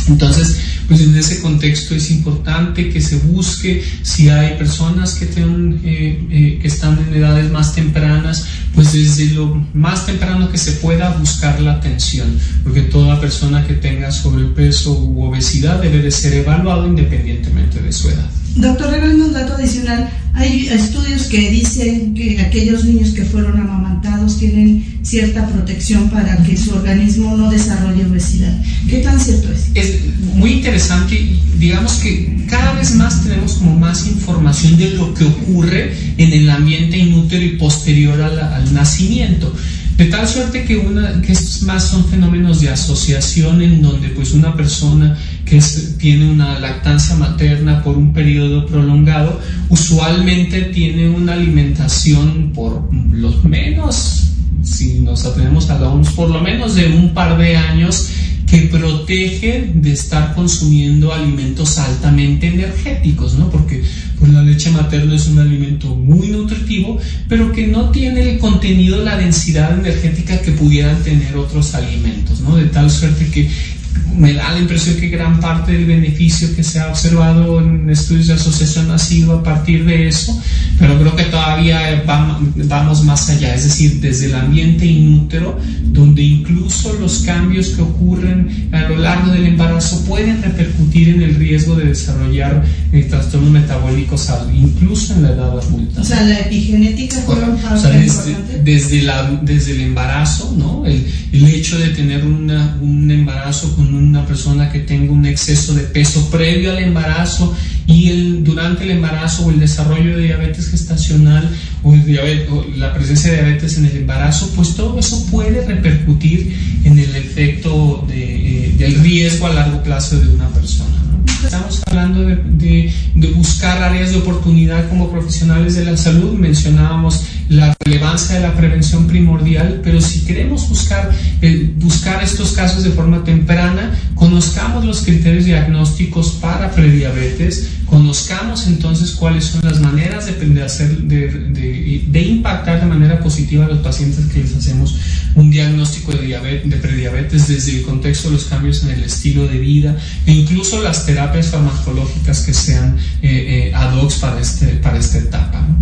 Entonces, pues en ese contexto es importante que se busque si hay personas que, tienen, eh, eh, que están en edades más tempranas, pues desde lo más temprano que se pueda buscar la atención, porque toda persona que tenga sobrepeso u obesidad debe de ser evaluado independientemente de su edad. Doctor, regalando un dato adicional. Hay estudios que dicen que aquellos niños que fueron amamantados tienen cierta protección para que su organismo no desarrolle obesidad. ¿Qué tan cierto es? Es muy interesante. Digamos que cada vez más tenemos como más información de lo que ocurre en el ambiente inútero y posterior al, al nacimiento. De tal suerte que, una, estos más son fenómenos de asociación en donde pues una persona que tiene una lactancia materna por un periodo prolongado, usualmente tiene una alimentación por los menos, si nos atenemos a la OMS, por lo menos de un par de años que protege de estar consumiendo alimentos altamente energéticos, ¿no? Porque pues, la leche materna es un alimento muy nutritivo, pero que no tiene el contenido, la densidad energética que pudieran tener otros alimentos, ¿no? De tal suerte que me da la impresión que gran parte del beneficio que se ha observado en estudios de asociación ha sido a partir de eso, pero creo que todavía vamos más allá, es decir, desde el ambiente inútero, donde incluso los cambios que ocurren a lo largo del embarazo pueden repercutir en el riesgo de desarrollar eh, trastornos metabólicos incluso en la edad adulta. O sea, la epigenética juega un o sea, desde, desde, la, desde el embarazo, ¿no? El, el hecho de tener una, un con una persona que tenga un exceso de peso previo al embarazo y el, durante el embarazo o el desarrollo de diabetes gestacional o, la presencia de diabetes en el embarazo, pues todo eso puede repercutir en el efecto de, eh, del riesgo a largo plazo de una persona. Estamos hablando de, de, de, buscar áreas de oportunidad como profesionales de la salud. Mencionábamos la relevancia de la prevención primordial, pero si queremos buscar, eh, buscar estos casos de forma temprana, conozcamos los criterios diagnósticos para prediabetes, conozcamos entonces cuáles son las maneras de, de hacer, de, impactar de manera positiva a los pacientes que les hacemos un diagnóstico de, diabetes, de prediabetes desde el contexto de los cambios en el estilo de vida e incluso las terapias farmacológicas que sean eh, eh, ad hoc para, este, para esta etapa.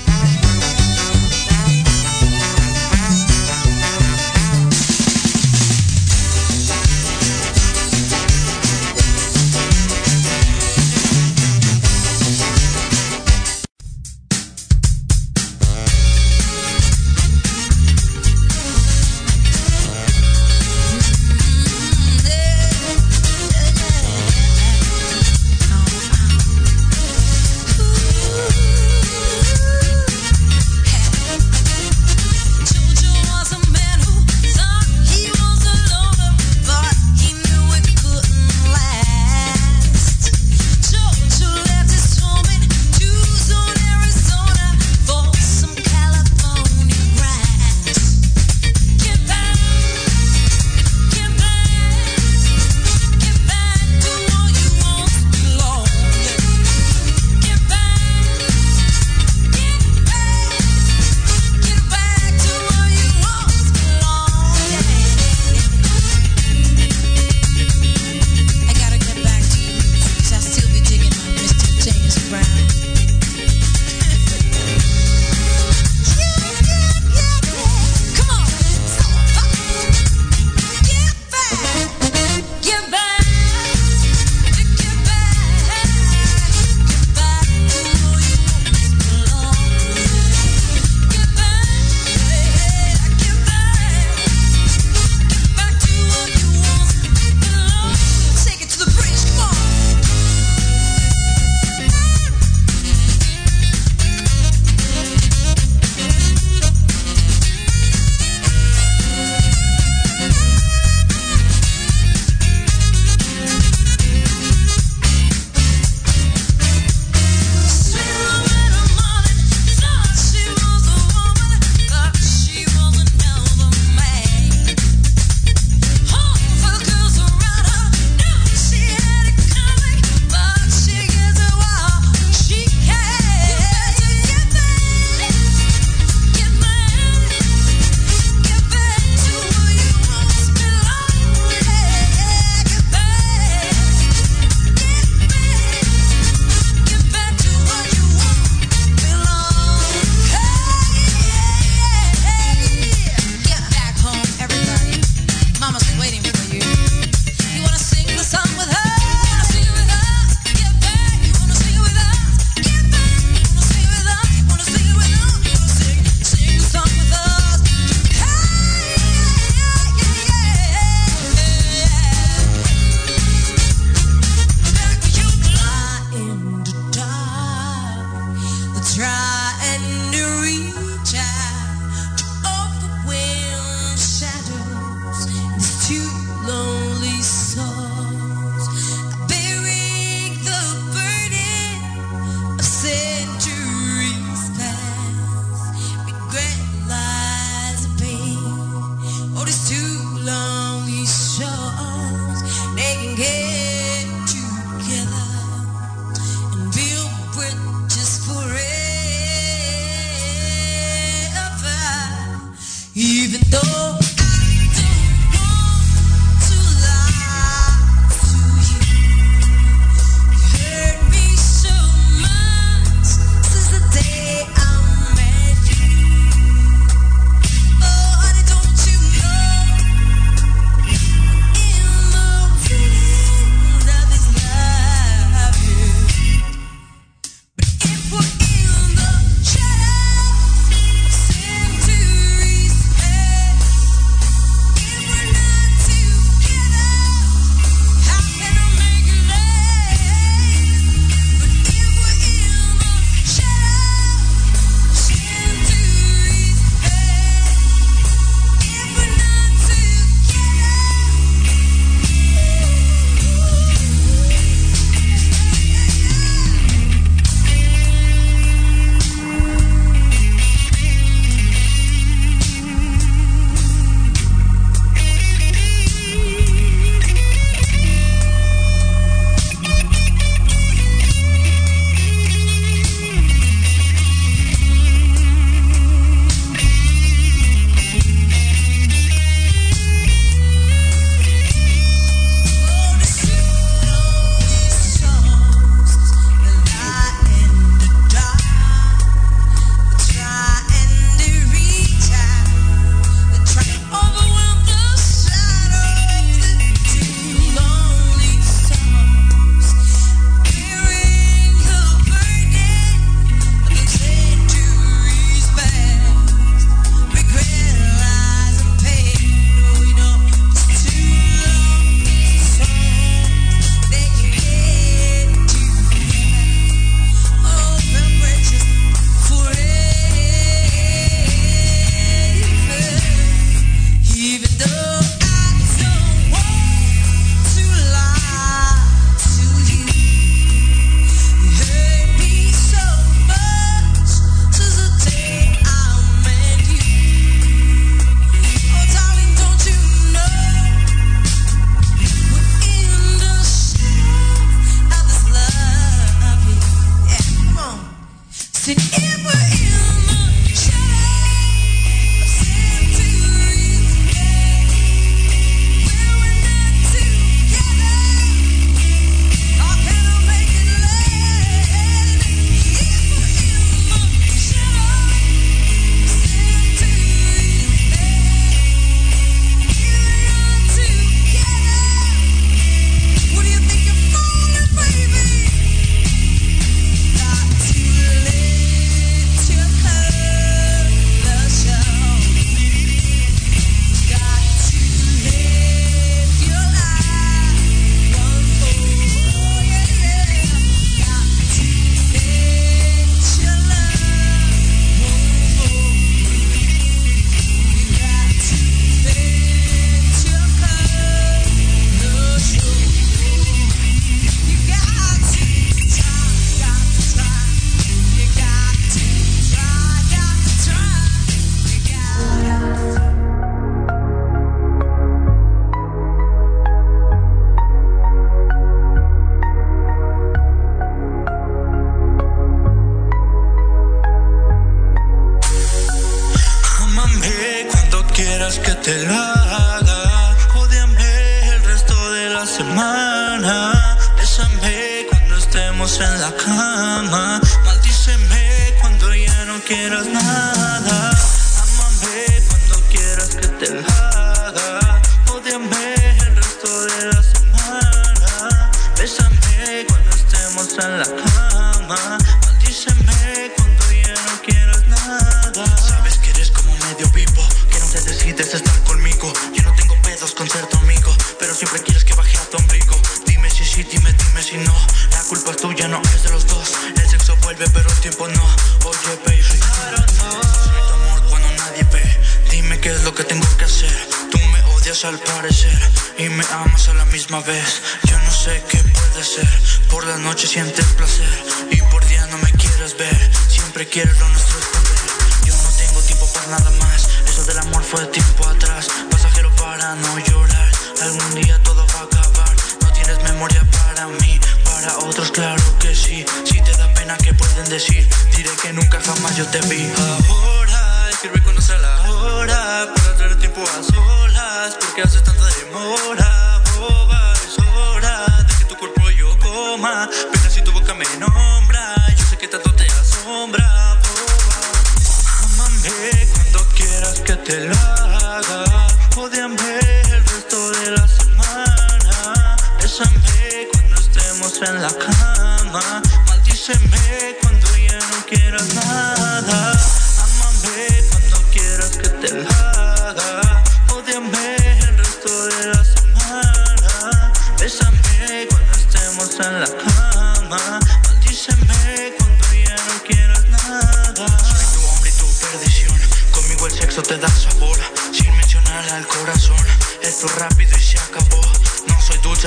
Dime, dime si no, la culpa es tuya, no es de los dos. El sexo vuelve, pero el tiempo no. Oye, baby, necesito amor cuando nadie ve. Dime qué es lo que tengo que hacer. Tú me odias al parecer y me amas a la misma vez. Yo no sé qué puede ser. Por la noche sientes placer y por día no me quieres ver. Siempre quieres lo nuestro poder. Yo no tengo tiempo para nada más. Eso del amor fue tiempo atrás. Pasajero para no llorar. Algún día todo memoria para mí, para otros claro que sí. Si te da pena que pueden decir, diré que nunca jamás yo te vi. Ahora escribe cuando sea la hora, para traer tiempo a solas, porque haces tanta demora. Boba, es hora de que tu cuerpo yo coma, pero si tu boca me nombra, yo sé que tanto te asombra. Boba, amame cuando quieras que te lo haga, odiame. En la cama. Maldíceme cuando ya no quieras nada. Amame cuando quieras que te lo haga. Odiame el resto de la semana. Bésame cuando estemos en la cama. Maldíceme cuando ya no quieras nada. Soy tu hombre y tu perdición. Conmigo el sexo te da sabor. Sin mencionar al corazón. Esto rápido y se acabó.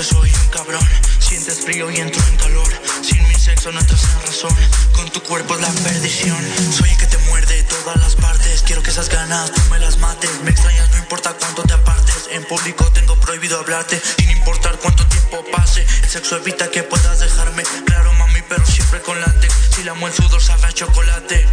Soy un cabrón. Sientes frío y entro en calor. Sin mi sexo no estás en razón. Con tu cuerpo es la perdición. Soy el que te muerde todas las partes. Quiero que esas ganas tú me las mates. Me extrañas, no importa cuánto te apartes. En público tengo prohibido hablarte. Sin importar cuánto tiempo pase. El sexo evita que puedas dejarme. Claro, mami, pero siempre con látex. Si la el sudor sabe a chocolate.